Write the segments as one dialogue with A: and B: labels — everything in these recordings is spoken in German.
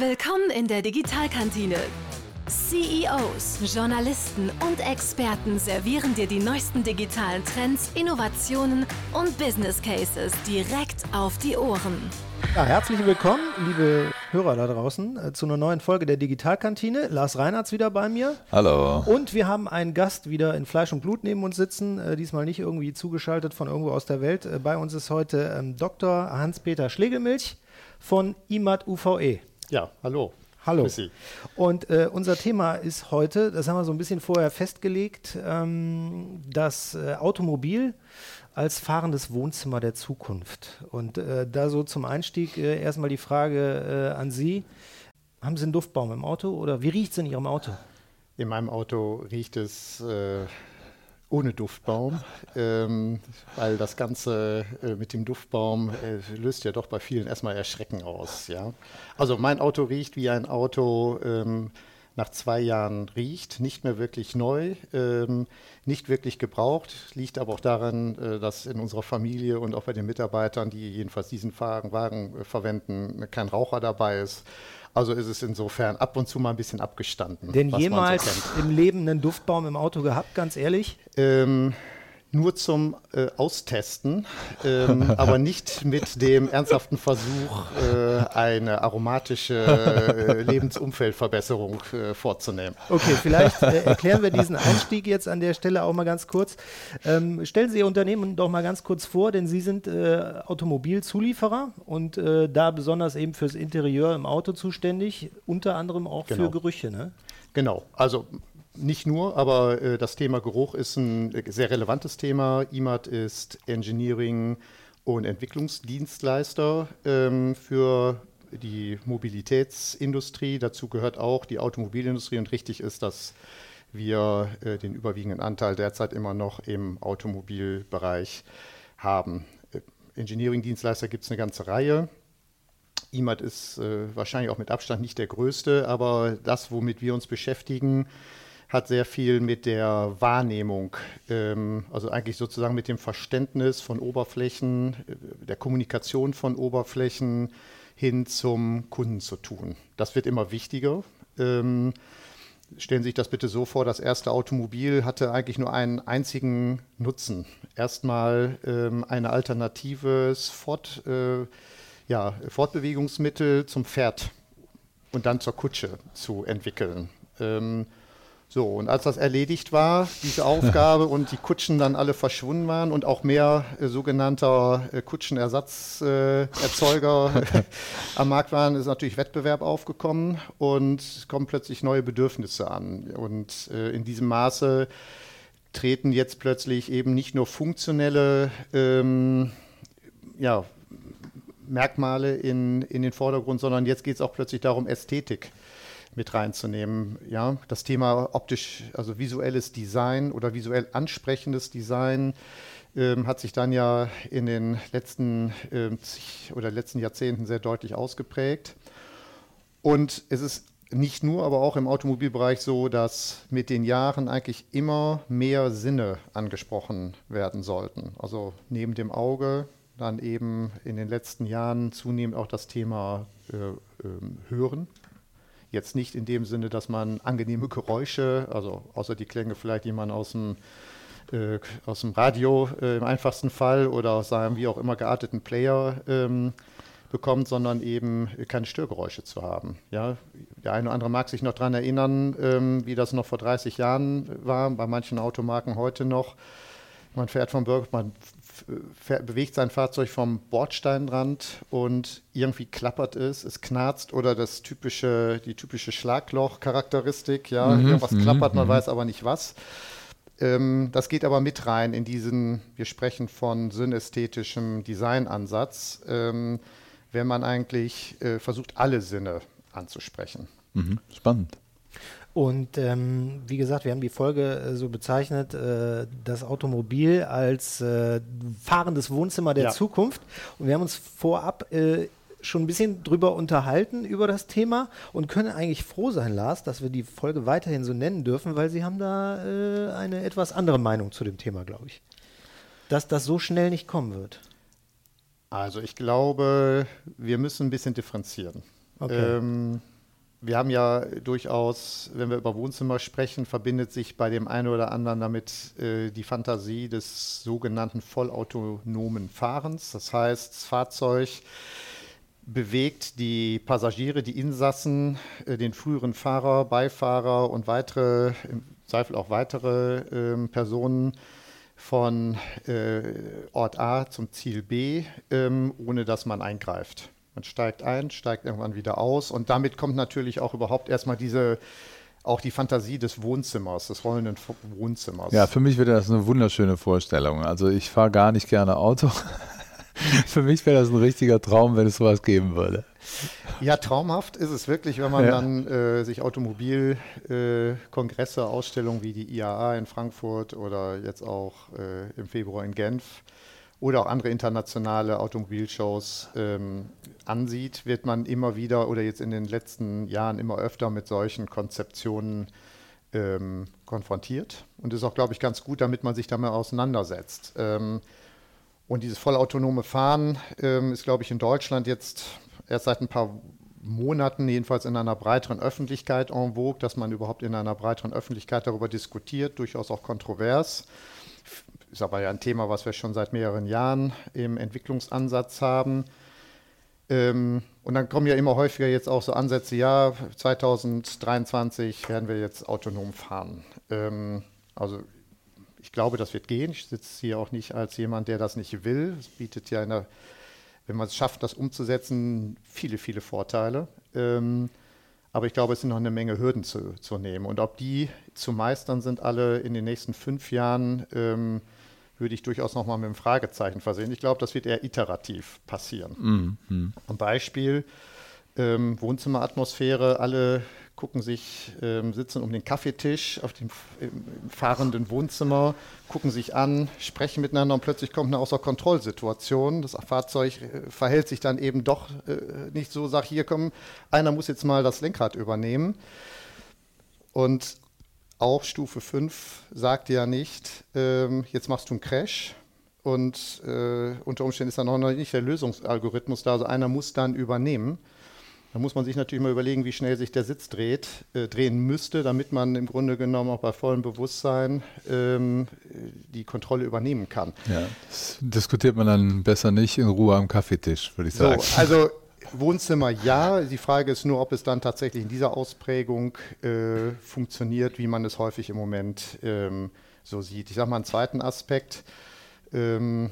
A: Willkommen in der Digitalkantine. CEOs, Journalisten und Experten servieren dir die neuesten digitalen Trends, Innovationen und Business Cases direkt auf die Ohren.
B: Ja, herzlich willkommen, liebe Hörer da draußen, äh, zu einer neuen Folge der Digitalkantine. Lars Reinhardt wieder bei mir.
C: Hallo.
B: Und wir haben einen Gast wieder in Fleisch und Blut neben uns sitzen, äh, diesmal nicht irgendwie zugeschaltet von irgendwo aus der Welt. Äh, bei uns ist heute ähm, Dr. Hans-Peter Schlegelmilch von IMAT UVE.
D: Ja, hallo.
B: Hallo. Und äh, unser Thema ist heute, das haben wir so ein bisschen vorher festgelegt, ähm, das äh, Automobil als fahrendes Wohnzimmer der Zukunft. Und äh, da so zum Einstieg äh, erstmal die Frage äh, an Sie. Haben Sie einen Duftbaum im Auto oder wie riecht es in Ihrem Auto?
D: In meinem Auto riecht es äh, ohne Duftbaum, ähm, weil das Ganze äh, mit dem Duftbaum äh, löst ja doch bei vielen erstmal Erschrecken aus. Ja? Also mein Auto riecht wie ein Auto ähm, nach zwei Jahren riecht, nicht mehr wirklich neu, ähm, nicht wirklich gebraucht, liegt aber auch daran, äh, dass in unserer Familie und auch bei den Mitarbeitern, die jedenfalls diesen Wagen äh, verwenden, kein Raucher dabei ist. Also ist es insofern ab und zu mal ein bisschen abgestanden.
B: Denn
D: so
B: jemals
D: kennt.
B: im Leben einen Duftbaum im Auto gehabt, ganz ehrlich?
D: Ähm, nur zum äh, Austesten, ähm, aber nicht mit dem ernsthaften Versuch, äh, eine aromatische äh, Lebensumfeldverbesserung äh, vorzunehmen.
B: Okay, vielleicht äh, erklären wir diesen Einstieg jetzt an der Stelle auch mal ganz kurz. Ähm, stellen Sie Ihr Unternehmen doch mal ganz kurz vor, denn Sie sind äh, Automobilzulieferer und äh, da besonders eben fürs Interieur im Auto zuständig, unter anderem auch für
D: Genau.
B: Gerüche. Ne?
D: Genau, also nicht nur, aber äh, das Thema Geruch ist ein äh, sehr relevantes Thema. IMAT ist Engineering und Entwicklungsdienstleister ähm, für die Mobilitätsindustrie. Dazu gehört auch die Automobilindustrie und richtig ist, dass wir äh, den überwiegenden Anteil derzeit immer noch im Automobilbereich haben. Äh, Engineering-Dienstleister gibt es eine ganze Reihe. IMAT ist äh, wahrscheinlich auch mit Abstand nicht der größte, aber das, womit wir uns beschäftigen, hat sehr viel mit der Wahrnehmung, ähm, also eigentlich sozusagen mit dem Verständnis von Oberflächen, äh, der Kommunikation von Oberflächen hin zum Kunden zu tun. Das wird immer wichtiger. Ähm, Stellen Sie sich das bitte so vor, das erste Automobil hatte eigentlich nur einen einzigen Nutzen. Erstmal ähm, eine alternatives Fort, äh, ja, Fortbewegungsmittel zum Pferd und dann zur Kutsche zu entwickeln. Ähm, so, und als das erledigt war, diese Aufgabe, und die Kutschen dann alle verschwunden waren und auch mehr äh, sogenannter äh, Kutschenersatzerzeuger äh, am Markt waren, ist natürlich Wettbewerb aufgekommen und es kommen plötzlich neue Bedürfnisse an. Und äh, in diesem Maße treten jetzt plötzlich eben nicht nur funktionelle ähm, ja, Merkmale in, in den Vordergrund, sondern jetzt geht es auch plötzlich darum, Ästhetik mit reinzunehmen. Ja, das Thema optisch, also visuelles Design oder visuell ansprechendes Design ähm, hat sich dann ja in den letzten ähm, oder letzten Jahrzehnten sehr deutlich ausgeprägt. Und es ist nicht nur, aber auch im Automobilbereich so, dass mit den Jahren eigentlich immer mehr Sinne angesprochen werden sollten. Also neben dem Auge dann eben in den letzten Jahren zunehmend auch das Thema äh, ähm, Hören. Jetzt nicht in dem Sinne, dass man angenehme Geräusche, also außer die Klänge vielleicht, die man aus dem, äh, aus dem Radio äh, im einfachsten Fall oder aus einem wie auch immer gearteten Player ähm, bekommt, sondern eben keine Störgeräusche zu haben. Ja, der eine oder andere mag sich noch daran erinnern, ähm, wie das noch vor 30 Jahren war, bei manchen Automarken heute noch. Man fährt vom Bürger, man bewegt sein Fahrzeug vom Bordsteinrand und irgendwie klappert es, es knarzt oder das typische, die typische Schlagloch-Charakteristik, ja, irgendwas klappert, man weiß aber nicht was. Ähm, das geht aber mit rein in diesen, wir sprechen von synästhetischem Designansatz, ähm, wenn man eigentlich äh, versucht, alle Sinne anzusprechen.
C: Mhm. Spannend.
B: Und ähm, wie gesagt, wir haben die Folge äh, so bezeichnet, äh, das Automobil als äh, fahrendes Wohnzimmer der
D: Ja.
B: Zukunft. Und wir haben uns vorab äh, schon ein bisschen drüber unterhalten über das Thema und können eigentlich froh sein, Lars, dass wir die Folge weiterhin so nennen dürfen, weil Sie haben da äh, eine etwas andere Meinung zu dem Thema, glaube ich. Dass das so schnell nicht kommen wird.
D: Also ich glaube, wir müssen ein bisschen differenzieren. Okay. Ähm, wir haben ja durchaus, wenn wir über Wohnzimmer sprechen, verbindet sich bei dem einen oder anderen damit äh, die Fantasie des sogenannten vollautonomen Fahrens. Das heißt, das Fahrzeug bewegt die Passagiere, die Insassen, äh, den früheren Fahrer, Beifahrer und weitere, im Zweifel auch weitere äh, Personen von äh, Ort A zum Ziel B, ähm, ohne dass man eingreift. Man steigt ein, steigt irgendwann wieder aus und damit kommt natürlich auch überhaupt erstmal diese auch die Fantasie des Wohnzimmers, des rollenden Wohnzimmers.
C: Ja, für mich wäre das eine wunderschöne Vorstellung. Also ich fahre gar nicht gerne Auto. für mich wäre das ein richtiger Traum, wenn es sowas geben würde.
D: Ja, traumhaft ist es wirklich, wenn man ja. dann äh, sich Automobilkongresse, äh, Ausstellungen wie die IAA in Frankfurt oder jetzt auch äh, im Februar in Genf oder auch andere internationale Automobilshows ähm, ansieht, wird man immer wieder oder jetzt in den letzten Jahren immer öfter mit solchen Konzeptionen ähm, konfrontiert. Und ist auch, glaube ich, ganz gut, damit man sich damit auseinandersetzt. Ähm, und dieses vollautonome Fahren ähm, ist, glaube ich, in Deutschland jetzt erst seit ein paar Monaten, jedenfalls in einer breiteren Öffentlichkeit en vogue, dass man überhaupt in einer breiteren Öffentlichkeit darüber diskutiert, durchaus auch kontrovers. Ist aber ja ein Thema, was wir schon seit mehreren Jahren im Entwicklungsansatz haben. Ähm, und dann kommen ja immer häufiger jetzt auch so Ansätze, ja, 2023 werden wir jetzt autonom fahren. Ähm, also ich glaube, das wird gehen. Ich sitze hier auch nicht als jemand, der das nicht will. Es bietet ja, der, wenn man es schafft, das umzusetzen, viele, viele Vorteile. Ähm, aber ich glaube, es sind noch eine Menge Hürden zu, zu nehmen. Und ob die zu meistern sind, alle in den nächsten fünf Jahren, ähm, würde ich durchaus noch mal mit einem Fragezeichen versehen. Ich glaube, das wird eher iterativ passieren. Mhm. Ein Beispiel, ähm, Wohnzimmeratmosphäre, alle gucken sich, ähm, sitzen um den Kaffeetisch auf dem fahrenden Wohnzimmer, gucken sich an, sprechen miteinander und plötzlich kommt eine Außerkontrollsituation. Das Fahrzeug äh, verhält sich dann eben doch äh, nicht so, sagt, hier komm, einer muss jetzt mal das Lenkrad übernehmen. Und auch Stufe 5 sagt ja nicht, ähm, jetzt machst du einen Crash und äh, unter Umständen ist dann noch nicht der Lösungsalgorithmus da, also einer muss dann übernehmen. Da muss man sich natürlich mal überlegen, wie schnell sich der Sitz dreht, äh, drehen müsste, damit man im Grunde genommen auch bei vollem Bewusstsein ähm, die Kontrolle übernehmen kann.
C: Ja, das diskutiert man dann besser nicht in Ruhe am Kaffeetisch, würde ich sagen.
D: So, also Wohnzimmer ja. Die Frage ist nur, ob es dann tatsächlich in dieser Ausprägung äh, funktioniert, wie man es häufig im Moment ähm, so sieht. Ich sage mal einen zweiten Aspekt. Ähm,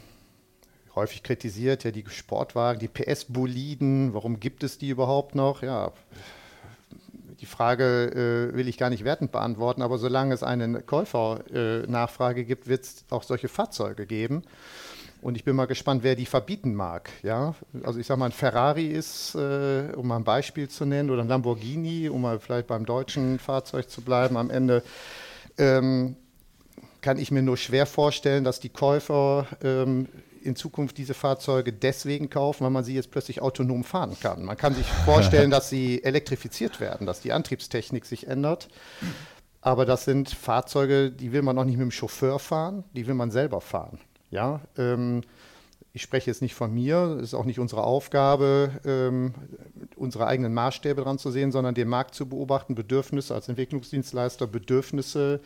D: häufig kritisiert, ja, die Sportwagen, die PS-Boliden, warum gibt es die überhaupt noch? Ja, die Frage äh, will ich gar nicht wertend beantworten, aber solange es eine Käufernachfrage äh, gibt, wird es auch solche Fahrzeuge geben. Und ich bin mal gespannt, wer die verbieten mag. Ja? Also ich sage mal, ein Ferrari ist, äh, um mal ein Beispiel zu nennen, oder ein Lamborghini, um mal vielleicht beim deutschen Fahrzeug zu bleiben, am Ende ähm, kann ich mir nur schwer vorstellen, dass die Käufer ähm, in Zukunft diese Fahrzeuge deswegen kaufen, weil man sie jetzt plötzlich autonom fahren kann. Man kann sich vorstellen, dass sie elektrifiziert werden, dass die Antriebstechnik sich ändert. Aber das sind Fahrzeuge, die will man noch nicht mit dem Chauffeur fahren, die will man selber fahren. Ja, ähm, ich spreche jetzt nicht von mir, es ist auch nicht unsere Aufgabe, ähm, unsere eigenen Maßstäbe dran zu sehen, sondern den Markt zu beobachten, Bedürfnisse als Entwicklungsdienstleister, Bedürfnisse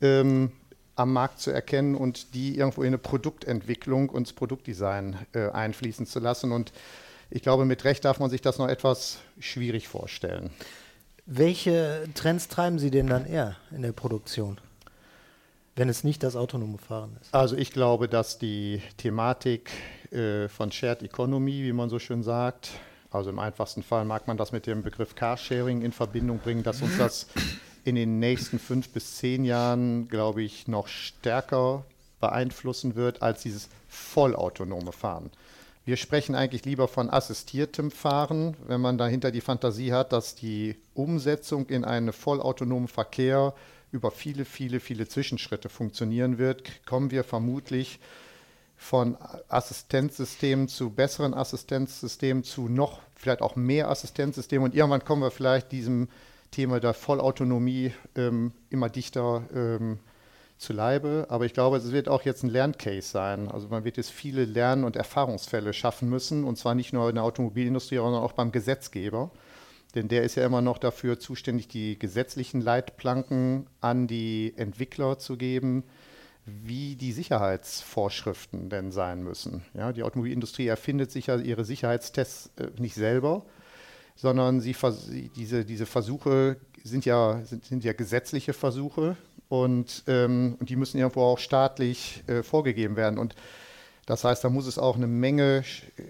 D: ähm, am Markt zu erkennen und die irgendwo in eine Produktentwicklung und das Produktdesign äh, einfließen zu lassen. Und ich glaube, mit Recht darf man sich das noch etwas schwierig vorstellen.
B: Welche Trends treiben Sie denn dann eher in der Produktion? Wenn es nicht das autonome Fahren ist?
D: Also ich glaube, dass die Thematik äh, von Shared Economy, wie man so schön sagt, also im einfachsten Fall mag man das mit dem Begriff Carsharing in Verbindung bringen, dass uns das in den nächsten fünf bis zehn Jahren, glaube ich, noch stärker beeinflussen wird als dieses vollautonome Fahren. Wir sprechen eigentlich lieber von assistiertem Fahren, wenn man dahinter die Fantasie hat, dass die Umsetzung in einen vollautonomen Verkehr über viele, viele, viele Zwischenschritte funktionieren wird, kommen wir vermutlich von Assistenzsystemen zu besseren Assistenzsystemen zu noch vielleicht auch mehr Assistenzsystemen und irgendwann kommen wir vielleicht diesem Thema der Vollautonomie ähm, immer dichter ähm, zu Leibe. Aber ich glaube, es wird auch jetzt ein Lerncase sein. Also man wird jetzt viele Lern- und Erfahrungsfälle schaffen müssen. Und zwar nicht nur in der Automobilindustrie, sondern auch beim Gesetzgeber. Denn der ist ja immer noch dafür zuständig, die gesetzlichen Leitplanken an die Entwickler zu geben, wie die Sicherheitsvorschriften denn sein müssen. Ja, die Automobilindustrie erfindet sich ja ihre Sicherheitstests äh, nicht selber, sondern sie, diese, diese Versuche sind ja, sind, sind ja gesetzliche Versuche und, ähm, und die müssen irgendwo auch staatlich äh, vorgegeben werden. Und das heißt, da muss es auch eine Menge äh,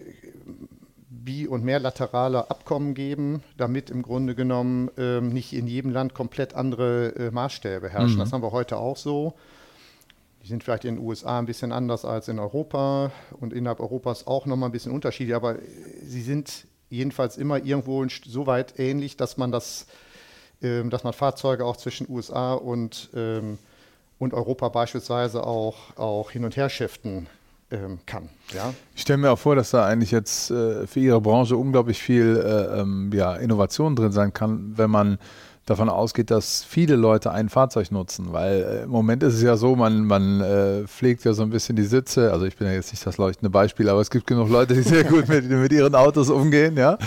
D: bi- und mehrlaterale Abkommen geben, damit im Grunde genommen ähm, nicht in jedem Land komplett andere äh, Maßstäbe herrschen. Mhm. Das haben wir heute auch so. Die sind vielleicht in den USA ein bisschen anders als in Europa und innerhalb Europas auch nochmal ein bisschen unterschiedlich, aber sie sind jedenfalls immer irgendwo so weit ähnlich, dass man das ähm, dass man Fahrzeuge auch zwischen USA und, ähm, und Europa beispielsweise auch, auch hin und her shiften ähm, kann. Ja?
C: Ich stelle mir auch vor, dass da eigentlich jetzt äh, für Ihre Branche unglaublich viel äh, ähm, ja, Innovation drin sein kann, wenn man davon ausgeht, dass viele Leute ein Fahrzeug nutzen, weil äh, im Moment ist es ja so, man, man äh, pflegt ja so ein bisschen die Sitze, also ich bin ja jetzt nicht das leuchtende Beispiel, aber es gibt genug Leute, die sehr gut mit, mit ihren Autos umgehen, ja,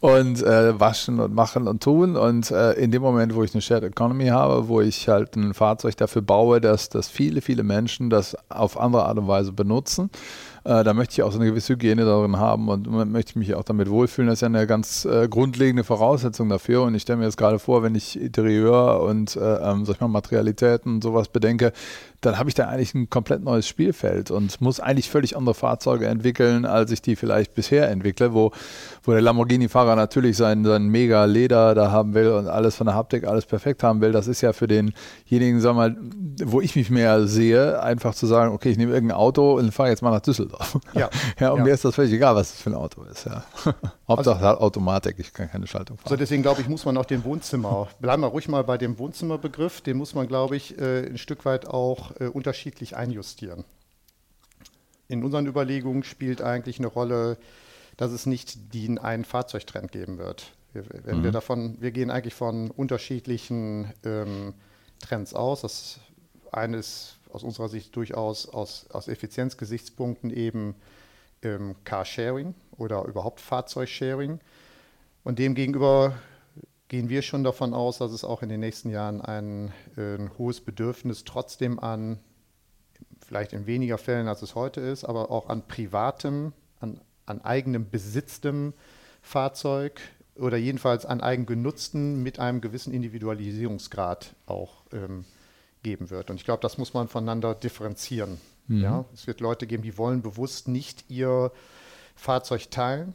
C: und äh, waschen und machen und tun. Und äh, in dem Moment, wo ich eine Shared Economy habe, wo ich halt ein Fahrzeug dafür baue, dass, dass viele, viele Menschen das auf andere Art und Weise benutzen, äh, da möchte ich auch so eine gewisse Hygiene darin haben und möchte mich auch damit wohlfühlen. Das ist ja eine ganz äh, grundlegende Voraussetzung dafür. Und ich stelle mir jetzt gerade vor, wenn ich Interieur und äh, ähm, sag ich mal, Materialitäten und sowas bedenke, dann habe ich da eigentlich ein komplett neues Spielfeld und muss eigentlich völlig andere Fahrzeuge entwickeln, als ich die vielleicht bisher entwickle, wo, wo der Lamborghini-Fahrer natürlich sein, sein mega Leder da haben will und alles von der Haptik, alles perfekt haben will. Das ist ja für denjenigen, sag mal, wo ich mich mehr sehe, einfach zu sagen, okay, ich nehme irgendein Auto und fahre jetzt mal nach Düsseldorf. Ja. ja und ja. mir ist das völlig egal, was das für ein Auto ist. Ja. Hauptsache also, Automatik, ich kann keine Schaltung fahren.
D: So, deswegen glaube ich, muss man auch den Wohnzimmer, bleiben wir ruhig mal bei dem Wohnzimmerbegriff, den muss man, glaube ich, äh, ein Stück weit auch äh, unterschiedlich einjustieren. In unseren Überlegungen spielt eigentlich eine Rolle, dass es nicht den einen Fahrzeugtrend geben wird. Wir, wenn mhm. wir davon, wir gehen eigentlich von unterschiedlichen ähm, Trends aus. Das eine ist aus unserer Sicht durchaus aus, aus Effizienzgesichtspunkten eben ähm, Carsharing oder überhaupt Fahrzeugsharing. Und demgegenüber gehen wir schon davon aus, dass es auch in den nächsten Jahren ein, ein hohes Bedürfnis trotzdem an vielleicht in weniger Fällen, als es heute ist, aber auch an privatem, an, an eigenem besitztem Fahrzeug oder jedenfalls an eigen genutzten mit einem gewissen Individualisierungsgrad auch ähm, geben wird. Und ich glaube, das muss man voneinander differenzieren. Mhm. Ja? Es wird Leute geben, die wollen bewusst nicht ihr Fahrzeug teilen.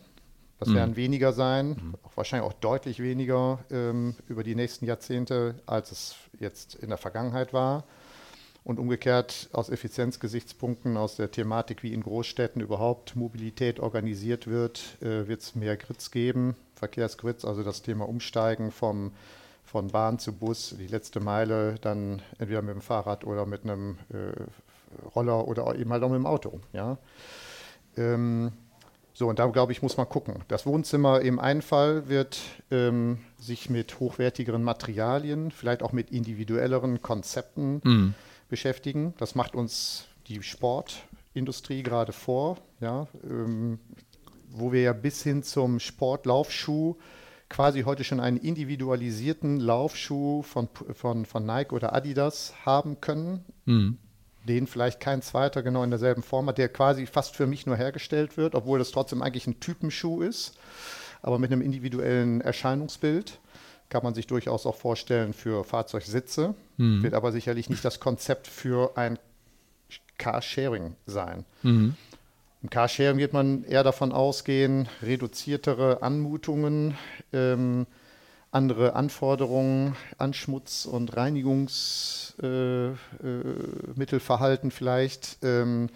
D: Das werden mhm. weniger sein, mhm. auch wahrscheinlich auch deutlich weniger ähm, über die nächsten Jahrzehnte, als es jetzt in der Vergangenheit war. Und umgekehrt aus Effizienzgesichtspunkten, aus der Thematik, wie in Großstädten überhaupt Mobilität organisiert wird, äh, wird es mehr Grids geben, Verkehrsgrids, also das Thema Umsteigen vom, von Bahn zu Bus, die letzte Meile dann entweder mit dem Fahrrad oder mit einem äh, Roller oder eben halt auch mit dem Auto. Ja? Ähm, so, und da glaube ich, muss man gucken. Das Wohnzimmer im einen Fall wird ähm, sich mit hochwertigeren Materialien, vielleicht auch mit individuelleren Konzepten mhm beschäftigen. Das macht uns die Sportindustrie gerade vor, ja, ähm, wo wir ja bis hin zum Sportlaufschuh quasi heute schon einen individualisierten Laufschuh von, von, von Nike oder Adidas haben können, mhm. Den vielleicht kein zweiter genau in derselben Form hat, der quasi fast für mich nur hergestellt wird, obwohl das trotzdem eigentlich ein Typenschuh ist, aber mit einem individuellen Erscheinungsbild kann man sich durchaus auch vorstellen für Fahrzeugsitze, mhm. wird aber sicherlich nicht das Konzept für ein Carsharing sein. Mhm. Im Carsharing wird man eher davon ausgehen, reduziertere Anmutungen, ähm, andere Anforderungen an Schmutz- und Reinigungsmittelverhalten äh, äh, vielleicht. Ähm,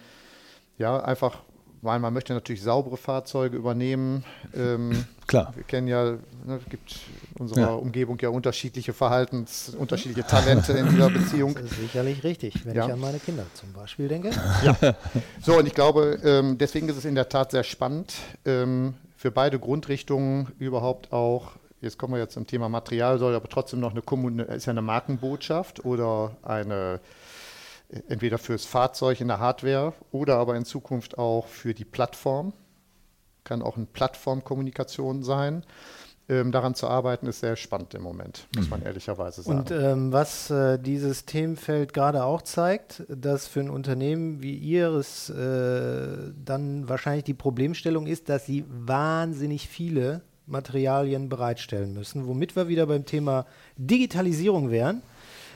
D: ja, einfach weil man möchte natürlich saubere Fahrzeuge übernehmen. Ähm,
C: Klar.
D: Wir kennen ja, ne, es gibt in unserer ja. Umgebung ja unterschiedliche Verhaltens, unterschiedliche Talente in dieser Beziehung. Das
B: ist sicherlich richtig, wenn ja. ich an meine Kinder zum Beispiel denke.
D: Ja. So, und ich glaube, ähm, deswegen ist es in der Tat sehr spannend, ähm, für beide Grundrichtungen überhaupt auch jetzt kommen wir jetzt zum Thema Material, soll aber trotzdem noch eine Kommune, ist ja eine Markenbotschaft oder eine entweder fürs Fahrzeug in der Hardware oder aber in Zukunft auch für die Plattform. Kann auch eine Plattformkommunikation sein. Ähm, daran zu arbeiten, ist sehr spannend im Moment, muss man mhm. ehrlicherweise sagen.
B: Und ähm, was äh, dieses Themenfeld gerade auch zeigt, dass für ein Unternehmen wie Ihres äh, dann wahrscheinlich die Problemstellung ist, dass Sie wahnsinnig viele Materialien bereitstellen müssen, womit wir wieder beim Thema Digitalisierung wären.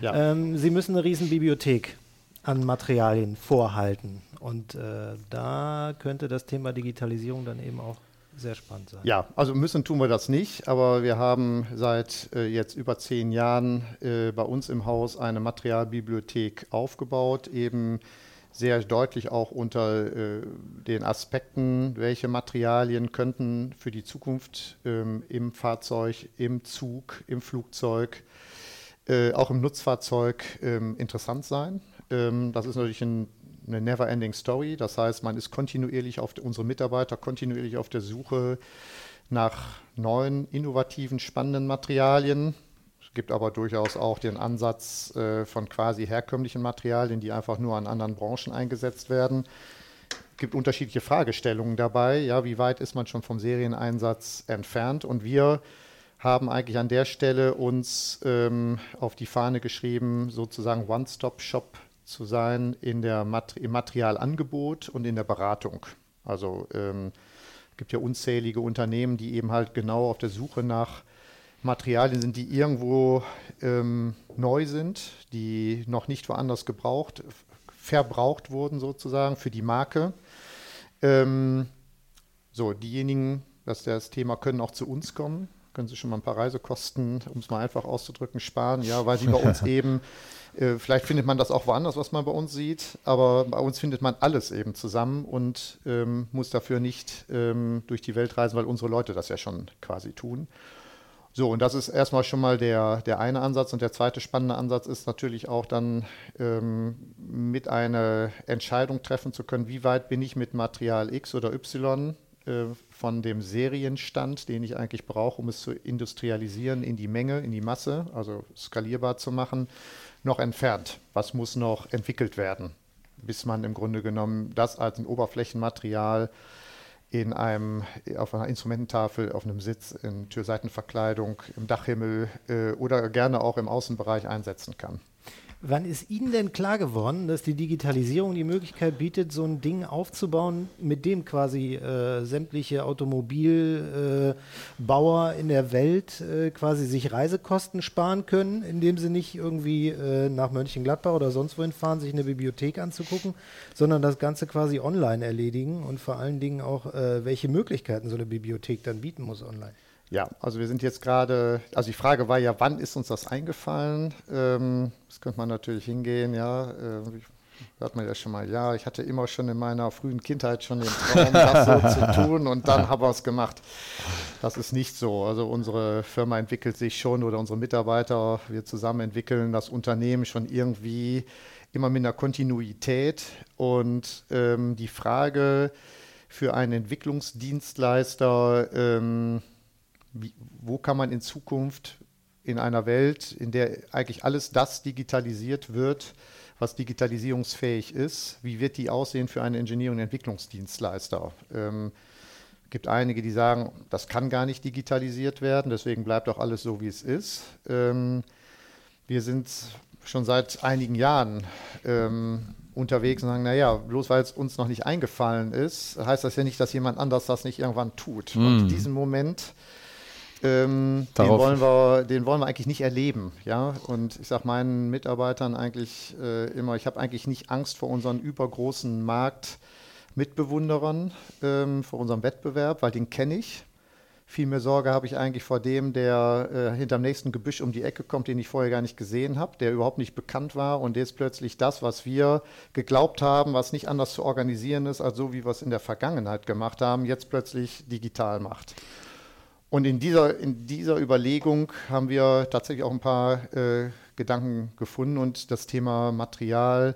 B: Ja. Ähm, Sie müssen eine riesen Bibliothek an Materialien vorhalten. Und äh, da könnte das Thema Digitalisierung dann eben auch sehr spannend sein.
D: Ja, also müssen tun wir das nicht, aber wir haben seit äh, jetzt über zehn Jahren äh, bei uns im Haus eine Materialbibliothek aufgebaut, eben sehr deutlich auch unter äh, den Aspekten, welche Materialien könnten für die Zukunft ähm, im Fahrzeug, im Zug, im Flugzeug, äh, auch im Nutzfahrzeug ähm, interessant sein. Ähm, das ist natürlich ein eine never-ending Story. Das heißt, man ist kontinuierlich auf unsere Mitarbeiter kontinuierlich auf der Suche nach neuen, innovativen, spannenden Materialien. Es gibt aber durchaus auch den Ansatz äh, von quasi herkömmlichen Materialien, die einfach nur an anderen Branchen eingesetzt werden. Es gibt unterschiedliche Fragestellungen dabei. Ja, wie weit ist man schon vom Serieneinsatz entfernt? Und wir haben eigentlich an der Stelle uns ähm, auf die Fahne geschrieben, sozusagen One-Stop-Shop zu sein in der Mat im Materialangebot und in der Beratung. Also ähm, gibt ja unzählige Unternehmen, die eben halt genau auf der Suche nach Materialien sind, die irgendwo ähm, neu sind, die noch nicht woanders gebraucht, verbraucht wurden sozusagen für die Marke. Ähm, so, diejenigen, das das Thema können auch zu uns kommen, können Sie schon mal ein paar Reisekosten, um es mal einfach auszudrücken, sparen, ja, weil sie bei uns eben äh, vielleicht findet man das auch woanders, was man bei uns sieht, aber bei uns findet man alles eben zusammen und ähm, muss dafür nicht ähm, durch die Welt reisen, weil unsere Leute das ja schon quasi tun. So, und das ist erstmal schon mal der, der eine Ansatz. Und der zweite spannende Ansatz ist natürlich auch dann ähm, mit einer Entscheidung treffen zu können, wie weit bin ich mit Material X oder Y äh, von dem Serienstand, den ich eigentlich brauche, um es zu industrialisieren in die Menge, in die Masse, also skalierbar zu machen noch entfernt? Was muss noch entwickelt werden, bis man im Grunde genommen das als ein Oberflächenmaterial in einem, auf einer Instrumententafel, auf einem Sitz, in Türseitenverkleidung, im Dachhimmel äh, oder gerne auch im Außenbereich einsetzen kann?
B: Wann ist Ihnen denn klar geworden, dass die Digitalisierung die Möglichkeit bietet, so ein Ding aufzubauen, mit dem quasi äh, sämtliche Automobilbauer äh, in der Welt äh, quasi sich Reisekosten sparen können, indem sie nicht irgendwie äh, nach Mönchengladbach oder sonst wohin fahren, sich eine Bibliothek anzugucken, sondern das Ganze quasi online erledigen und vor allen Dingen auch, äh, welche Möglichkeiten so eine Bibliothek dann bieten muss online?
D: Ja, also wir sind jetzt gerade, also die Frage war ja, wann ist uns das eingefallen? Ähm, das könnte man natürlich hingehen, ja. Äh, hört man ja schon mal, ja, ich hatte immer schon in meiner frühen Kindheit schon den Traum, das so zu tun und dann haben wir es gemacht. Das ist nicht so. Also unsere Firma entwickelt sich schon oder unsere Mitarbeiter, wir zusammen entwickeln das Unternehmen schon irgendwie immer mit einer Kontinuität und ähm, die Frage für einen Entwicklungsdienstleister, ähm, wie, wo kann man in Zukunft in einer Welt, in der eigentlich alles das digitalisiert wird, was digitalisierungsfähig ist, wie wird die aussehen für einen Ingenieur- und Entwicklungsdienstleister? Ähm, gibt einige, die sagen, das kann gar nicht digitalisiert werden, deswegen bleibt auch alles so, wie es ist. Ähm, wir sind schon seit einigen Jahren ähm, unterwegs und sagen, naja, bloß weil es uns noch nicht eingefallen ist, heißt das ja nicht, dass jemand anders das nicht irgendwann tut. Mm. Und diesen Moment ähm, den, wollen wir, den wollen wir eigentlich nicht erleben. Ja? Und ich sage meinen Mitarbeitern eigentlich äh, immer, ich habe eigentlich nicht Angst vor unseren übergroßen Marktmitbewunderern, ähm, vor unserem Wettbewerb, weil den kenne ich. Viel mehr Sorge habe ich eigentlich vor dem, der äh, hinterm nächsten Gebüsch um die Ecke kommt, den ich vorher gar nicht gesehen habe, der überhaupt nicht bekannt war und jetzt plötzlich das, was wir geglaubt haben, was nicht anders zu organisieren ist, als so wie wir es in der Vergangenheit gemacht haben, jetzt plötzlich digital macht. Und in dieser, in dieser Überlegung haben wir tatsächlich auch ein paar äh, Gedanken gefunden und das Thema Material,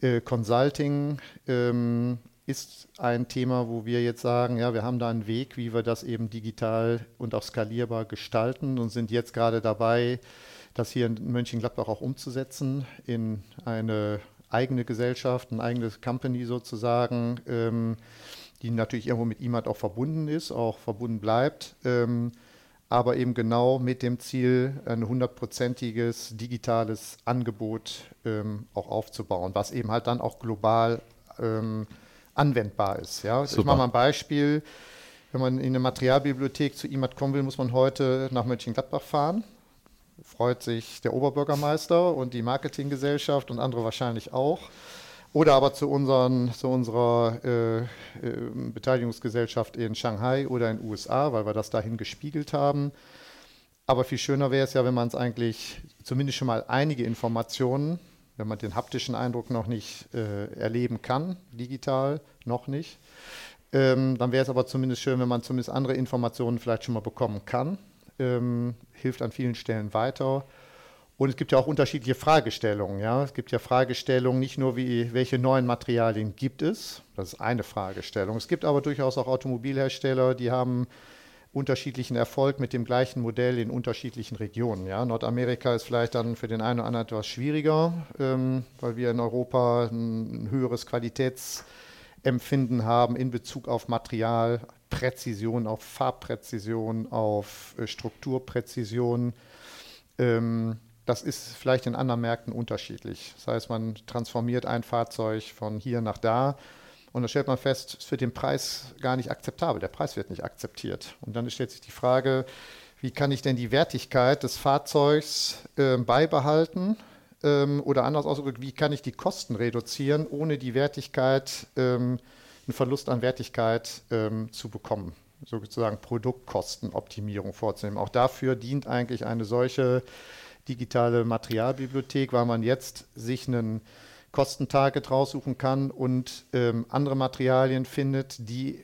D: äh, Consulting ähm, ist ein Thema, wo wir jetzt sagen, ja, wir haben da einen Weg, wie wir das eben digital und auch skalierbar gestalten und sind jetzt gerade dabei, das hier in Mönchengladbach auch umzusetzen in eine eigene Gesellschaft, eine eigene Company sozusagen, ähm, die natürlich irgendwo mit IMAT auch verbunden ist, auch verbunden bleibt, ähm, aber eben genau mit dem Ziel, ein hundertprozentiges digitales Angebot ähm, auch aufzubauen, was eben halt dann auch global ähm, anwendbar ist. Ja? Ich mache mal ein Beispiel. Wenn man in eine Materialbibliothek zu IMAT kommen will, muss man heute nach Mönchengladbach fahren. Freut sich der Oberbürgermeister und die Marketinggesellschaft und andere wahrscheinlich auch. Oder aber zu, unseren, zu unserer äh, äh, Beteiligungsgesellschaft in Shanghai oder in den USA, weil wir das dahin gespiegelt haben. Aber viel schöner wäre es ja, wenn man es eigentlich zumindest schon mal einige Informationen, wenn man den haptischen Eindruck noch nicht äh, erleben kann, digital noch nicht, ähm, dann wäre es aber zumindest schön, wenn man zumindest andere Informationen vielleicht schon mal bekommen kann. Ähm, hilft an vielen Stellen weiter. Und es gibt ja auch unterschiedliche Fragestellungen. Ja? Es gibt ja Fragestellungen nicht nur, wie, welche neuen Materialien gibt es. Das ist eine Fragestellung. Es gibt aber durchaus auch Automobilhersteller, die haben unterschiedlichen Erfolg mit dem gleichen Modell in unterschiedlichen Regionen. Ja? Nordamerika ist vielleicht dann für den einen oder anderen etwas schwieriger, ähm, weil wir in Europa ein, ein höheres Qualitäts- Empfinden haben in Bezug auf Materialpräzision, auf Farbpräzision, auf äh, Strukturpräzision. Ähm, das ist vielleicht in anderen Märkten unterschiedlich. Das heißt, man transformiert ein Fahrzeug von hier nach da und dann stellt man fest, es für den Preis gar nicht akzeptabel. Der Preis wird nicht akzeptiert. Und dann stellt sich die Frage, wie kann ich denn die Wertigkeit des Fahrzeugs äh, beibehalten ähm, oder anders ausgedrückt, wie kann ich die Kosten reduzieren, ohne die Wertigkeit, ähm, einen Verlust an Wertigkeit ähm, zu bekommen, sozusagen Produktkostenoptimierung vorzunehmen. Auch dafür dient eigentlich eine solche digitale Materialbibliothek, weil man jetzt sich einen Kostentarget raussuchen kann und ähm, andere Materialien findet, die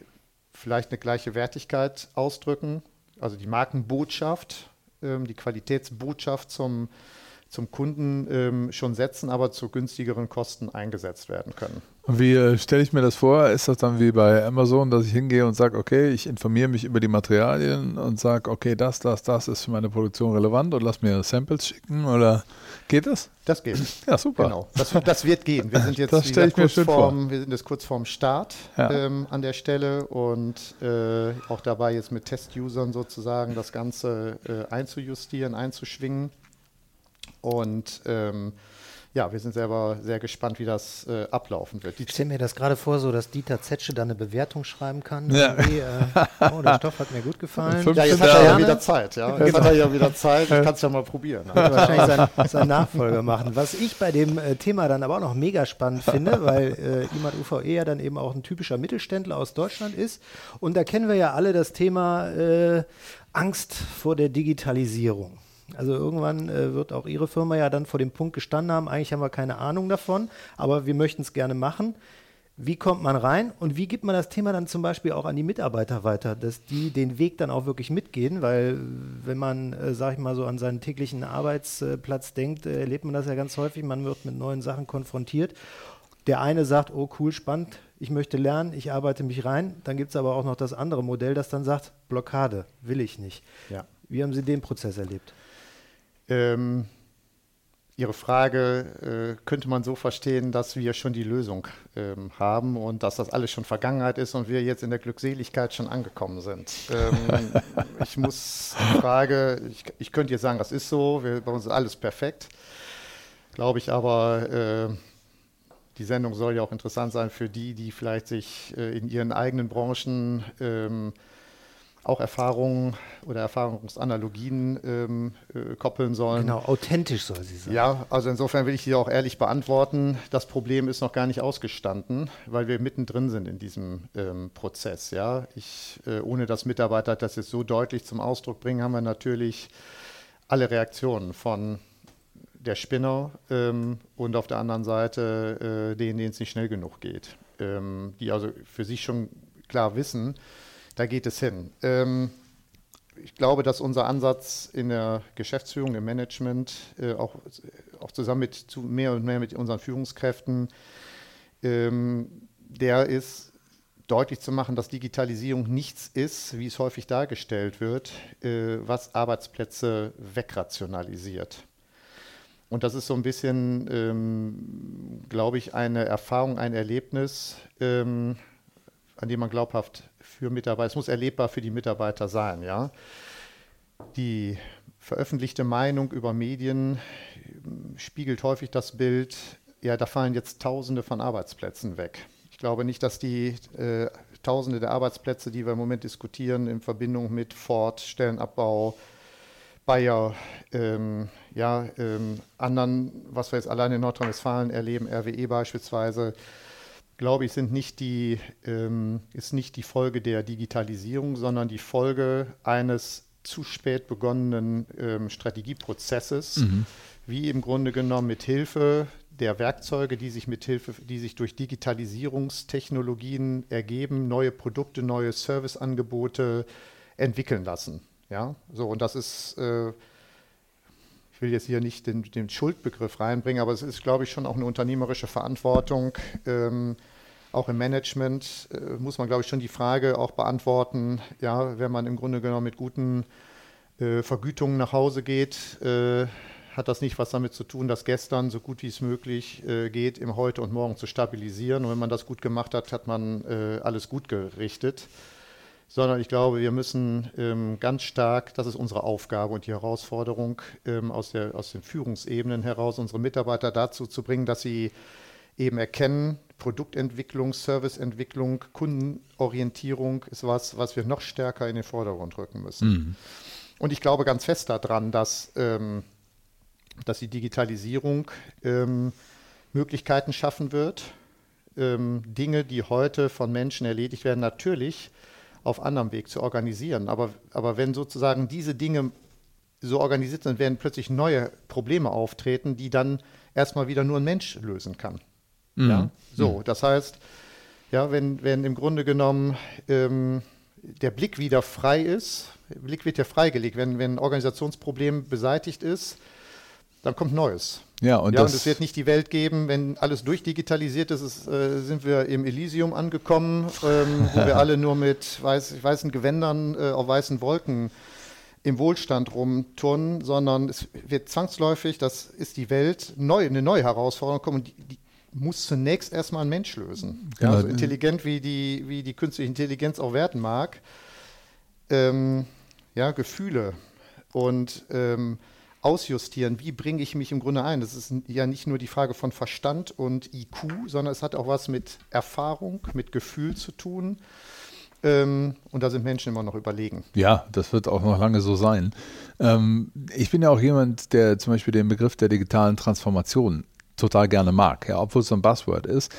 D: vielleicht eine gleiche Wertigkeit ausdrücken, also die Markenbotschaft, ähm, die Qualitätsbotschaft zum zum Kunden ähm, schon setzen, aber zu günstigeren Kosten eingesetzt werden können.
C: Und wie äh, stelle ich mir das vor? Ist das dann wie bei Amazon, dass ich hingehe und sage, okay, ich informiere mich über die Materialien und sage, okay, das, das, das ist für meine Produktion relevant und lass mir Samples schicken oder geht das?
D: Das geht.
C: Ja, super.
D: Genau, das, das wird gehen. Wir sind jetzt
C: das mir schön
D: vorm,
C: vor.
D: wir sind jetzt kurz vorm Start ja. ähm, an der Stelle und äh, auch dabei jetzt mit Test-Usern sozusagen das Ganze äh, einzujustieren, einzuschwingen. Und ähm, ja, wir sind selber sehr gespannt, wie das äh, ablaufen wird.
B: Ich stelle mir das gerade vor, so dass Dieter Zetsche da eine Bewertung schreiben kann.
C: Ja.
B: Äh, oh, der Stoff hat mir gut gefallen.
D: Ja, jetzt hat er ja wieder Zeit. Ja. Jetzt hat er ja wieder Zeit. Ich kann es ja mal probieren.
B: Also wahrscheinlich sein, sein Nachfolger machen. Was ich bei dem äh, Thema dann aber auch noch mega spannend finde, weil äh, IMAT UVE ja dann eben auch ein typischer Mittelständler aus Deutschland ist. Und da kennen wir ja alle das Thema äh, Angst vor der Digitalisierung. Also irgendwann äh, wird auch Ihre Firma ja dann vor dem Punkt gestanden haben, eigentlich haben wir keine Ahnung davon, aber wir möchten es gerne machen. Wie kommt man rein und wie gibt man das Thema dann zum Beispiel auch an die Mitarbeiter weiter, dass die den Weg dann auch wirklich mitgehen? Weil wenn man, äh, sag ich mal so, an seinen täglichen Arbeitsplatz denkt, äh, erlebt man das ja ganz häufig, man wird mit neuen Sachen konfrontiert. Der eine sagt, oh cool, spannend, ich möchte lernen, ich arbeite mich rein. Dann gibt es aber auch noch das andere Modell, das dann sagt, Blockade, will ich nicht. Ja. Wie haben Sie den Prozess erlebt?
D: Ähm, Ihre Frage äh, könnte man so verstehen, dass wir schon die Lösung ähm, haben und dass das alles schon Vergangenheit ist und wir jetzt in der Glückseligkeit schon angekommen sind. Ähm, ich muss die Frage, ich, ich, könnte jetzt sagen, das ist so, wir, bei uns ist alles perfekt, glaube ich aber, äh, die Sendung soll ja auch interessant sein für die, die vielleicht sich äh, in ihren eigenen Branchen ähm, auch Erfahrungen oder Erfahrungsanalogien ähm, äh, koppeln sollen.
B: Genau, authentisch soll sie sein.
D: Ja, also insofern will ich die auch ehrlich beantworten. Das Problem ist noch gar nicht ausgestanden, weil wir mittendrin sind in diesem ähm, Prozess. Ja, ich, äh, ohne dass Mitarbeiter das jetzt so deutlich zum Ausdruck bringen, haben wir natürlich alle Reaktionen von der Spinner ähm, und auf der anderen Seite äh, denen, denen es nicht schnell genug geht, ähm, die also für sich schon klar wissen, da geht es hin. Ähm, ich glaube, dass unser Ansatz in der Geschäftsführung, im Management, äh, auch, auch zusammen mit zu mehr und mehr mit unseren Führungskräften, ähm, der ist, deutlich zu machen, dass Digitalisierung nichts ist, wie es häufig dargestellt wird, äh, was Arbeitsplätze wegrationalisiert. und das ist so ein bisschen, ähm, glaube ich, eine Erfahrung, ein Erlebnis, ähm, an dem man glaubhaft für Mitarbeiter, es muss erlebbar für die Mitarbeiter sein, ja. Die veröffentlichte Meinung über Medien ähm, spiegelt häufig das Bild, ja, da fallen jetzt Tausende von Arbeitsplätzen weg. Ich glaube nicht, dass die äh, Tausende der Arbeitsplätze, die wir im Moment diskutieren, in Verbindung mit Ford, Stellenabbau, Bayer, ähm, ja, ähm, anderen, was wir jetzt allein in Nordrhein-Westfalen erleben, RWE beispielsweise, glaube ich, sind nicht die, ähm, ist nicht die Folge der Digitalisierung, sondern die Folge eines zu spät begonnenen ähm, Strategieprozesses, mhm. wie im Grunde genommen mit Hilfe der Werkzeuge, die sich mit Hilfe, die sich durch Digitalisierungstechnologien ergeben, neue Produkte, neue Serviceangebote entwickeln lassen. Ja, so und das ist, äh, ich will jetzt hier nicht den, den, Schuldbegriff reinbringen, aber es ist, glaube ich, schon auch eine unternehmerische Verantwortung. Ähm, auch im Management äh, muss man, glaube ich, schon die Frage auch beantworten, ja, wenn man im Grunde genommen mit guten äh, Vergütungen nach Hause geht, äh, hat das nicht was damit zu tun, das gestern so gut wie es möglich äh, geht, im Heute und Morgen zu stabilisieren. Und wenn man das gut gemacht hat, hat man äh, alles gut gerichtet sondern ich glaube, wir müssen ähm, ganz stark, das ist unsere Aufgabe und die Herausforderung ähm, aus, der, aus den Führungsebenen heraus, unsere Mitarbeiter dazu zu bringen, dass sie eben erkennen, Produktentwicklung, Serviceentwicklung, Kundenorientierung ist was, was wir noch stärker in den Vordergrund rücken müssen. Mhm. Und ich glaube ganz fest daran, dass, ähm, dass die Digitalisierung ähm, Möglichkeiten schaffen wird, ähm, Dinge, die heute von Menschen erledigt werden, natürlich auf anderem Weg zu organisieren. Aber, aber wenn sozusagen diese Dinge so organisiert sind, werden plötzlich neue Probleme auftreten, die dann erstmal wieder nur ein Mensch lösen kann. Mhm. Ja? So, mhm. das heißt, ja, wenn, wenn im Grunde genommen ähm, der Blick wieder frei ist, der Blick wird ja freigelegt, wenn, wenn ein Organisationsproblem beseitigt ist, dann kommt Neues.
C: Ja, und,
D: ja, und es wird nicht die Welt geben, wenn alles durchdigitalisiert ist, ist äh, sind wir im Elysium angekommen, ähm, wo wir alle nur mit weiß, weißen Gewändern äh, auf weißen Wolken im Wohlstand rumturnen, sondern es wird zwangsläufig, das ist die Welt, neu, eine neue Herausforderung kommen, die, die muss zunächst erstmal ein Mensch lösen. Ja, also intelligent, wie die, wie die künstliche Intelligenz auch werden mag, ähm, ja, Gefühle. Und ähm, ausjustieren, wie bringe ich mich im Grunde ein. Das ist ja nicht nur die Frage von Verstand und IQ, sondern es hat auch was mit Erfahrung, mit Gefühl zu tun. Ähm, und da sind Menschen immer noch überlegen.
C: Ja, das wird auch noch lange so sein. Ähm, ich bin ja auch jemand, der zum Beispiel den Begriff der digitalen Transformation total gerne mag, ja, obwohl es so ein Buzzword ist.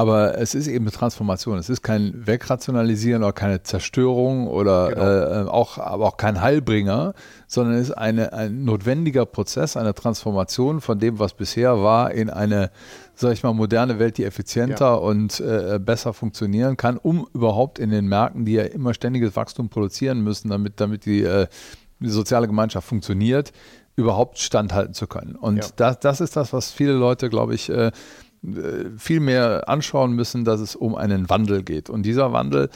C: Aber es ist eben eine Transformation. Es ist kein Wegrationalisieren oder keine Zerstörung oder genau. äh, auch, aber auch kein Heilbringer, sondern es ist eine, ein notwendiger Prozess, eine Transformation von dem, was bisher war, in eine, sag ich mal, moderne Welt, die effizienter ja. und äh, besser funktionieren kann, um überhaupt in den Märkten, die ja immer ständiges Wachstum produzieren müssen, damit, damit die, äh, die soziale Gemeinschaft funktioniert, überhaupt standhalten zu können. Und ja. das, das ist das, was viele Leute, glaube ich, äh, viel mehr anschauen müssen, dass es um einen Wandel geht. Und dieser Wandel,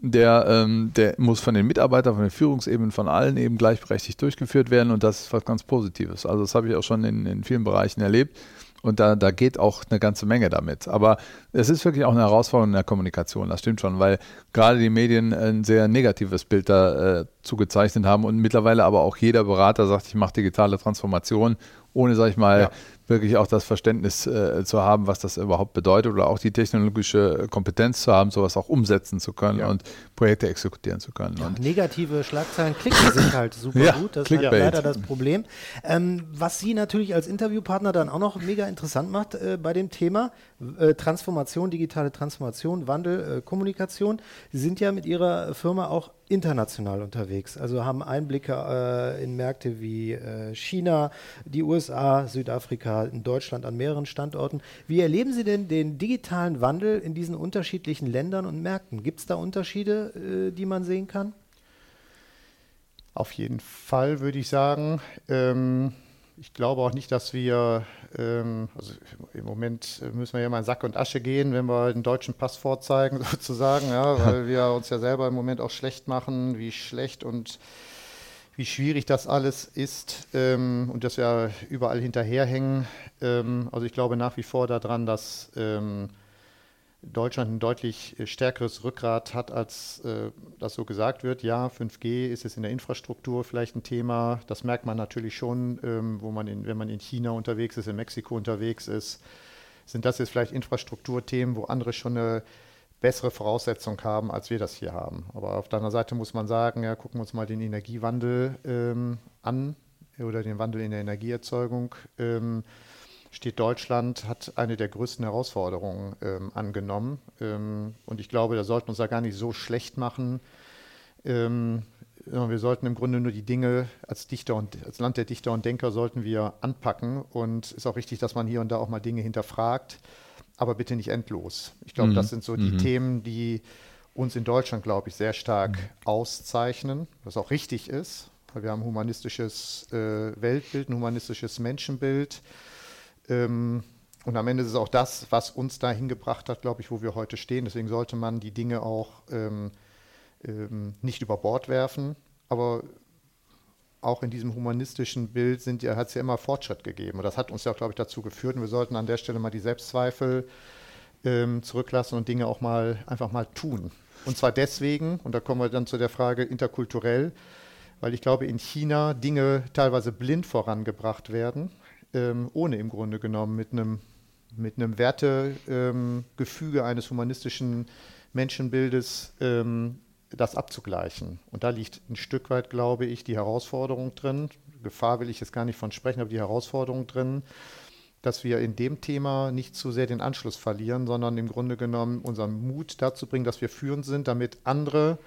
C: der, ähm, der muss von den Mitarbeitern, von den Führungsebenen, von allen eben gleichberechtigt durchgeführt werden. Und das ist was ganz Positives. Also das habe ich auch schon in, in vielen Bereichen erlebt. Und da, da geht auch eine ganze Menge damit. Aber es ist wirklich auch eine Herausforderung in der Kommunikation, das stimmt schon, weil gerade die Medien ein sehr negatives Bild da äh, zugezeichnet haben und mittlerweile aber auch jeder Berater sagt, ich mache digitale Transformation, ohne, sag ich mal, ja wirklich auch das Verständnis äh, zu haben, was das überhaupt bedeutet oder auch die technologische Kompetenz zu haben, sowas auch umsetzen zu können ja. und Projekte exekutieren zu können. Ja,
B: negative Schlagzeilen klicken sich halt super gut. Das ist halt leider das Problem. Ähm, was Sie natürlich als Interviewpartner dann auch noch mega interessant macht äh, bei dem Thema äh, Transformation, digitale Transformation, Wandel, äh, Kommunikation. Sie sind ja mit Ihrer Firma auch international unterwegs, also haben Einblicke äh, in Märkte wie äh, China, die USA, Südafrika, in Deutschland an mehreren Standorten. Wie erleben Sie denn den digitalen Wandel in diesen unterschiedlichen Ländern und Märkten? Gibt es da Unterschiede, äh, die man sehen kann?
D: Auf jeden Fall würde ich sagen. Ähm ich glaube auch nicht, dass wir, ähm, also im Moment müssen wir ja mal in Sack und Asche gehen, wenn wir den deutschen Pass vorzeigen, sozusagen, ja, weil wir uns ja selber im Moment auch schlecht machen, wie schlecht und wie schwierig das alles ist ähm, und dass wir überall hinterherhängen. Ähm, also ich glaube nach wie vor daran, dass ähm, Deutschland ein deutlich stärkeres Rückgrat hat, als äh, das so gesagt wird. Ja, 5G ist es in der Infrastruktur vielleicht ein Thema. Das merkt man natürlich schon, ähm, wo man in, wenn man in China unterwegs ist, in Mexiko unterwegs ist. Sind das jetzt vielleicht Infrastrukturthemen, wo andere schon eine bessere Voraussetzung haben, als wir das hier haben. Aber auf der anderen Seite muss man sagen, ja, gucken wir uns mal den Energiewandel ähm, an oder den Wandel in der Energieerzeugung. Ähm, steht Deutschland, hat eine der größten Herausforderungen ähm, angenommen. Ähm, und ich glaube, da sollten wir uns da gar nicht so schlecht machen. Ähm, wir sollten im Grunde nur die Dinge als Dichter und als Land der Dichter und Denker sollten wir anpacken. Und es ist auch richtig, dass man hier und da auch mal Dinge hinterfragt aber bitte nicht endlos. Ich glaube, mhm. das sind so die mhm. Themen, die uns in Deutschland, glaube ich, sehr stark mhm. auszeichnen, was auch richtig ist, weil wir haben ein humanistisches äh, Weltbild, ein humanistisches Menschenbild. Ähm, und am Ende ist es auch das, was uns dahin gebracht hat, glaube ich, wo wir heute stehen. Deswegen sollte man die Dinge auch ähm, ähm, nicht über Bord werfen. Aber auch in diesem humanistischen Bild ja, hat es ja immer Fortschritt gegeben. Und das hat uns ja, glaube ich, dazu geführt. Und wir sollten an der Stelle mal die Selbstzweifel ähm, zurücklassen und Dinge auch mal einfach mal tun. Und zwar deswegen, und da kommen wir dann zu der Frage interkulturell, weil ich glaube, in China Dinge teilweise blind vorangebracht werden, ähm, ohne im Grunde genommen mit einem mit einem Wertegefüge ähm, eines humanistischen Menschenbildes ähm, das abzugleichen. Und da liegt ein Stück weit, glaube ich, die Herausforderung drin. Gefahr will ich jetzt gar nicht von sprechen, aber die Herausforderung drin, dass wir in dem Thema nicht zu sehr den Anschluss verlieren, sondern im Grunde genommen unseren Mut dazu bringen, dass wir führend sind, damit andere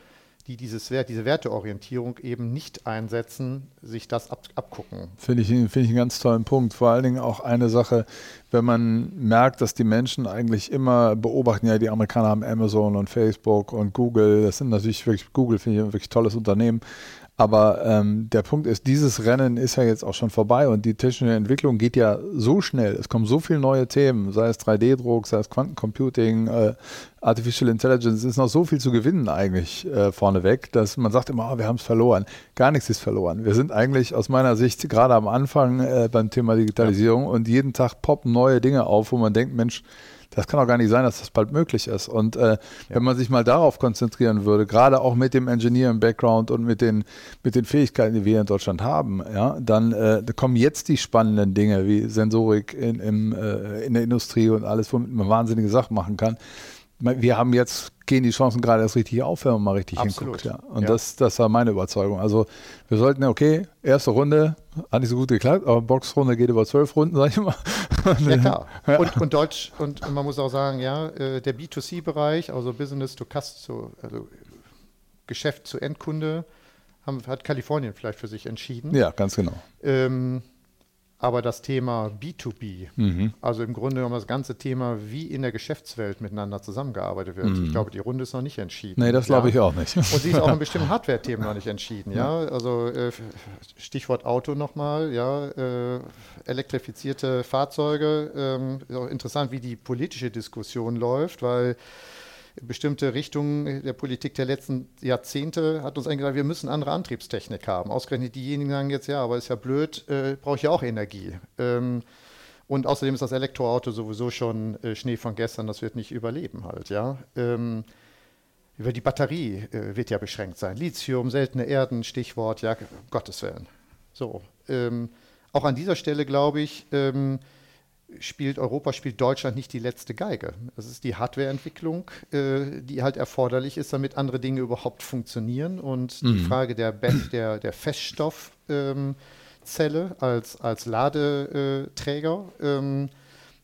D: die dieses Wert, diese Werteorientierung eben nicht einsetzen, sich das ab, abgucken.
C: Finde ich, find ich einen ganz tollen Punkt. Vor allen Dingen auch eine Sache, wenn man merkt, dass die Menschen eigentlich immer beobachten, ja, die Amerikaner haben Amazon und Facebook und Google, das sind natürlich wirklich, Google finde ich ein wirklich tolles Unternehmen, aber ähm, der Punkt ist, dieses Rennen ist ja jetzt auch schon vorbei und die technische Entwicklung geht ja so schnell. Es kommen so viele neue Themen, sei es 3D-Druck, sei es Quantencomputing, äh, Artificial Intelligence. Es ist noch so viel zu gewinnen eigentlich äh, vorneweg, dass man sagt immer, oh, wir haben es verloren. Gar nichts ist verloren. Wir sind eigentlich aus meiner Sicht gerade am Anfang äh, beim Thema Digitalisierung ja. und jeden Tag poppen neue Dinge auf, wo man denkt, Mensch, das kann auch gar nicht sein, dass das bald möglich ist. Und äh, ja. wenn man sich mal darauf konzentrieren würde, gerade auch mit dem Engineering-Background und mit den, mit den Fähigkeiten, die wir in Deutschland haben, ja, dann äh, kommen jetzt die spannenden Dinge wie Sensorik in, im, äh, in der Industrie und alles, womit man wahnsinnige Sachen machen kann wir haben jetzt, gehen die Chancen gerade erst richtig auf, wenn man mal richtig Absolut. hinguckt. Ja. Und ja. Das, das war meine Überzeugung. Also wir sollten, okay, erste Runde hat nicht so gut geklappt, aber Boxrunde geht über zwölf Runden, sag ich mal.
D: Ja, klar. Ja. Und, und, Deutsch, und man muss auch sagen, ja, äh, der B2C-Bereich, also Business to Customer, also Geschäft zu Endkunde, haben, hat Kalifornien vielleicht für sich entschieden.
C: Ja, ganz genau.
D: Ähm, aber das Thema B2B, mhm. also im Grunde genommen das ganze Thema, wie in der Geschäftswelt miteinander zusammengearbeitet wird. Mhm. Ich glaube, die Runde ist noch nicht entschieden.
C: Nee, das glaube ich auch nicht. Und
D: sie ist auch in bestimmten Hardware-Themen noch nicht entschieden. Ja, also äh, Stichwort Auto nochmal, ja, äh, elektrifizierte Fahrzeuge. Ähm, ist auch interessant, wie die politische Diskussion läuft, weil bestimmte Richtungen der Politik der letzten Jahrzehnte hat uns eigentlich gesagt, wir müssen andere Antriebstechnik haben. Ausgerechnet diejenigen sagen jetzt, ja, aber ist ja blöd, äh, brauche ich ja auch Energie. Ähm, und außerdem ist das Elektroauto sowieso schon äh, Schnee von gestern, das wird nicht überleben halt, ja. Ähm, über die Batterie äh, wird ja beschränkt sein. Lithium, seltene Erden, Stichwort, ja, Gottes Willen. So. Ähm, auch an dieser Stelle glaube ich, ähm, spielt Europa, spielt Deutschland nicht die letzte Geige. Das ist die Hardwareentwicklung, äh, die halt erforderlich ist, damit andere Dinge überhaupt funktionieren. Und mhm. die Frage der, der, der Feststoffzelle ähm, als, als Ladeträger, ähm,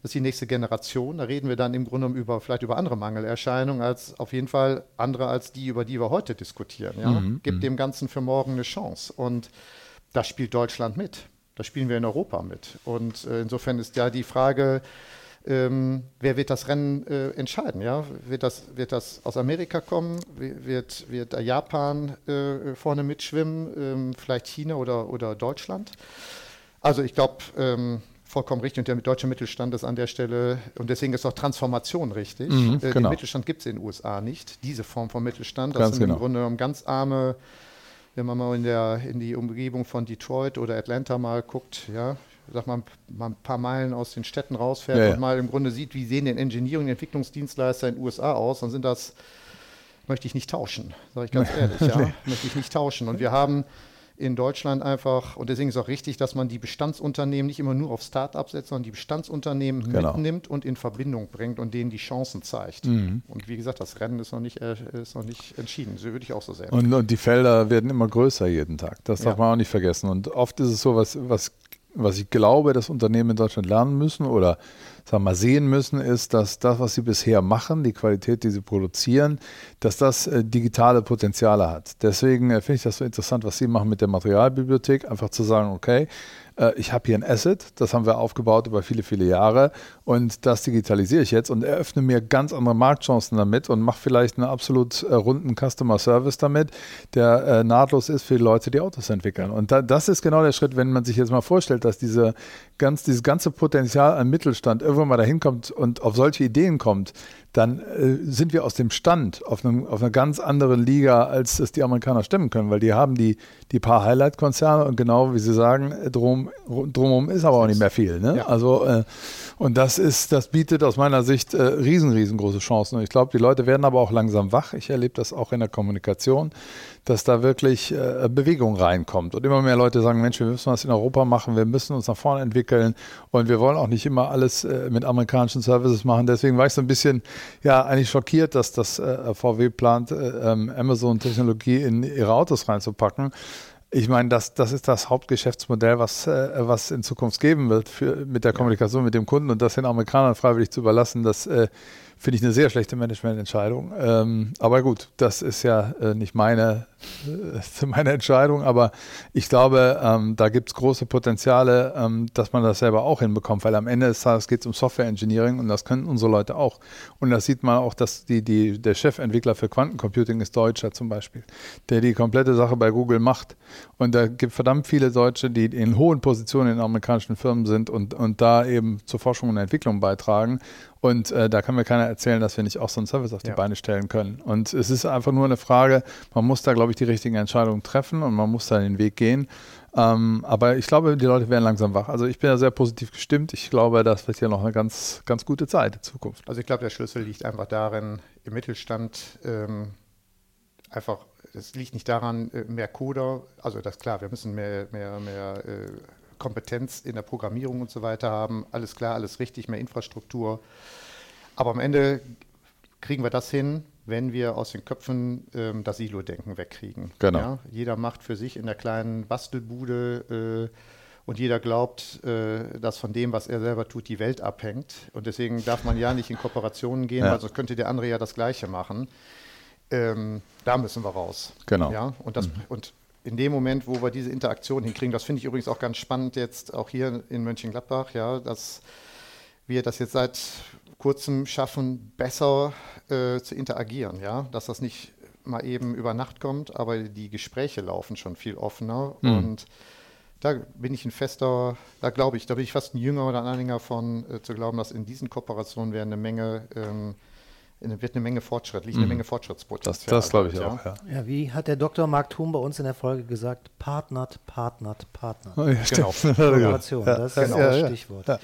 D: das ist die nächste Generation. Da reden wir dann im Grunde genommen über, vielleicht über andere Mangelerscheinungen, als auf jeden Fall andere als die, über die wir heute diskutieren. Ja? Mhm. Gibt mhm. dem Ganzen für morgen eine Chance. Und da spielt Deutschland mit. Da spielen wir in Europa mit. Und äh, insofern ist ja die Frage, ähm, wer wird das Rennen äh, entscheiden? Ja? Wird, das, wird das aus Amerika kommen? Wird, wird Japan äh, vorne mitschwimmen? Ähm, vielleicht China oder, oder Deutschland? Also ich glaube, ähm, vollkommen richtig. Und der deutsche Mittelstand ist an der Stelle, und deswegen ist auch Transformation richtig. Mhm, äh, genau. Den Mittelstand gibt es in den USA nicht, diese Form von Mittelstand. Das ganz sind genau. im Grunde genommen ganz arme wenn man mal in, der, in die Umgebung von Detroit oder Atlanta mal guckt, ja, sag mal, mal ein paar Meilen aus den Städten rausfährt
C: Ja, ja.
D: und mal im Grunde sieht, wie sehen denn Engineering, Entwicklungsdienstleister in den USA aus, dann sind das, möchte ich nicht tauschen, sage ich ganz ehrlich, ja, möchte ich nicht tauschen. Und wir haben in Deutschland einfach, und deswegen ist es auch richtig, dass man die Bestandsunternehmen nicht immer nur auf Start-ups setzt, sondern die Bestandsunternehmen
C: Genau.
D: mitnimmt und in Verbindung bringt und denen die Chancen zeigt.
C: Mhm.
D: Und wie gesagt, das Rennen ist noch nicht, äh, ist noch nicht entschieden. So würde ich auch so sehen.
C: Und, und die Felder werden immer größer jeden Tag. Das darf
D: Ja.
C: man auch nicht vergessen. Und oft ist es so, was, was, was ich glaube, dass Unternehmen in Deutschland lernen müssen oder sagen wir sehen müssen, ist, dass das, was sie bisher machen, die Qualität, die sie produzieren, dass das äh, digitale Potenziale hat. Deswegen äh, finde ich das so interessant, was Sie machen mit der Materialbibliothek, einfach zu sagen, okay, ich habe hier ein Asset, das haben wir aufgebaut über viele, viele Jahre und das digitalisiere ich jetzt und eröffne mir ganz andere Marktchancen damit und mache vielleicht einen absolut äh, runden Customer Service damit, der äh, nahtlos ist für die Leute, die Autos entwickeln. Und da, das ist genau der Schritt, wenn man sich jetzt mal vorstellt, dass diese ganz, dieses ganze Potenzial an Mittelstand irgendwann mal dahin kommt und auf solche Ideen kommt, dann äh, sind wir aus dem Stand auf, einem, auf einer ganz anderen Liga, als es die Amerikaner stemmen können, weil die haben die, die paar Highlight-Konzerne und genau wie Sie sagen, drum, drumherum ist aber auch nicht mehr viel. Ne?
D: Ja.
C: Also, äh, und das ist, das bietet aus meiner Sicht äh, riesen, riesengroße Chancen. Und ich glaube, die Leute werden aber auch langsam wach. Ich erlebe das auch in der Kommunikation, dass da wirklich äh, Bewegung reinkommt. Und immer mehr Leute sagen, Mensch, wir müssen was in Europa machen, wir müssen uns nach vorne entwickeln und wir wollen auch nicht immer alles äh, mit amerikanischen Services machen. Deswegen war ich so ein bisschen, ja, eigentlich schockiert, dass das äh, VW plant, äh, ähm, Amazon-Technologie in ihre Autos reinzupacken. Ich meine, das, das ist das Hauptgeschäftsmodell, was, äh, was in Zukunft geben wird für, mit der Kommunikation mit dem Kunden und das den Amerikanern freiwillig zu überlassen, das äh, finde ich eine sehr schlechte Managemententscheidung. Ähm, aber gut, das ist ja äh, nicht meine, äh, meine Entscheidung, aber ich glaube, ähm, da gibt es große Potenziale, ähm, dass man das selber auch hinbekommt, weil am Ende des Tages geht es um Software Engineering und das können unsere Leute auch. Und das sieht man auch, dass die, die, der Chefentwickler für Quantencomputing ist Deutscher zum Beispiel, der die komplette Sache bei Google macht. Und da gibt verdammt viele Deutsche, die in hohen Positionen in amerikanischen Firmen sind und, und da eben zur Forschung und Entwicklung beitragen. Und äh, da kann mir keiner erzählen, dass wir nicht auch so einen Service auf die
D: Ja.
C: Beine stellen können. Und es ist einfach nur eine Frage, man muss da, glaube ich, die richtigen Entscheidungen treffen und man muss da den Weg gehen. Ähm, aber ich glaube, die Leute werden langsam wach. Also ich bin da sehr positiv gestimmt. Ich glaube, das wird hier noch eine ganz, ganz gute Zeit in Zukunft.
D: Also ich glaube, der Schlüssel liegt einfach darin, im Mittelstand ähm, einfach, es liegt nicht daran, äh, mehr Coder, also das ist klar, wir müssen mehr, mehr, mehr äh, Kompetenz in der Programmierung und so weiter haben, alles klar, alles richtig, mehr Infrastruktur. Aber am Ende kriegen wir das hin, wenn wir aus den Köpfen ähm, das Silo-Denken wegkriegen.
C: Genau.
D: Ja? Jeder macht für sich in der kleinen Bastelbude äh, und jeder glaubt, äh, dass von dem, was er selber tut, die Welt abhängt. Und deswegen darf man ja nicht in Kooperationen gehen,
C: Ja.
D: weil sonst könnte der andere ja das Gleiche machen. Ähm, da müssen wir raus.
C: Genau.
D: Ja? Und, das, und in dem Moment, wo wir diese Interaktion hinkriegen, das finde ich übrigens auch ganz spannend jetzt auch hier in Mönchengladbach, ja, dass wir das jetzt seit kurzem schaffen, besser äh, zu interagieren, ja, dass das nicht mal eben über Nacht kommt, aber die Gespräche laufen schon viel offener.
C: Mhm.
D: und da bin ich ein fester, da glaube ich, da bin ich fast ein Jünger oder ein Anhänger von, äh, zu glauben, dass in diesen Kooperationen werden eine Menge, ähm, wird eine Menge Fortschritt, liegt eine
C: Mhm.
D: Menge
C: Das,
D: Fortschrittspotenzial.
C: das glaube ich
D: halt,
C: auch, ja.
B: Ja, wie hat der Dr. Mark Thun bei uns in der Folge gesagt? Partnert, partnert, partnert.
C: Oh, ja,
D: Genau.
C: stimmt.
B: Kooperation,
C: Ja,
B: das ist
D: genau.
B: das
C: ja, ja.
B: Stichwort.
C: Ja.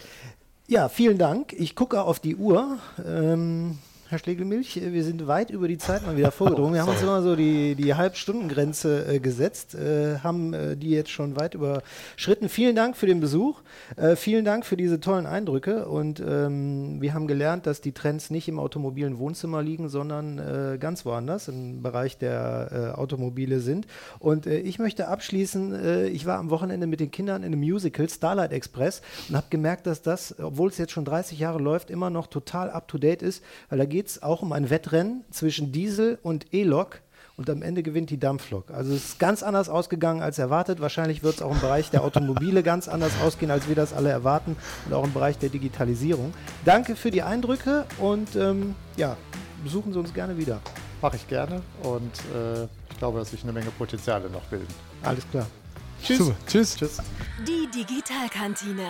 B: Ja, vielen Dank. Ich gucke auf die Uhr. Ähm, Herr Schlegelmilch, äh, wir sind weit über die Zeit mal wieder vorgedrungen. Wir haben uns immer so die, die Halbstundengrenze äh, gesetzt, äh, haben äh, die jetzt schon weit überschritten. Vielen Dank für den Besuch. Äh, vielen Dank für diese tollen Eindrücke. Und ähm, wir haben gelernt, dass die Trends nicht im automobilen Wohnzimmer liegen, sondern äh, ganz woanders im Bereich der Automobile sind. Und ich möchte abschließen, ich war am Wochenende mit den Kindern in einem Musical, Starlight Express, und habe gemerkt, dass das, obwohl es jetzt schon 30 Jahre läuft, immer noch total up-to-date ist, weil da geht es auch um ein Wettrennen zwischen Diesel und E-Lok. Und am Ende gewinnt die Dampflok. Also es ist ganz anders ausgegangen als erwartet. Wahrscheinlich wird es auch im Bereich der Automobile ganz anders ausgehen, als wir das alle erwarten. Und auch im Bereich der Digitalisierung. Danke für die Eindrücke und ähm, ja, besuchen Sie uns gerne wieder.
D: Mache ich gerne und äh, ich glaube, dass sich eine Menge Potenziale noch bilden.
B: Alles klar.
C: Super. Tschüss.
D: Tschüss.
A: Die Digitalkantine.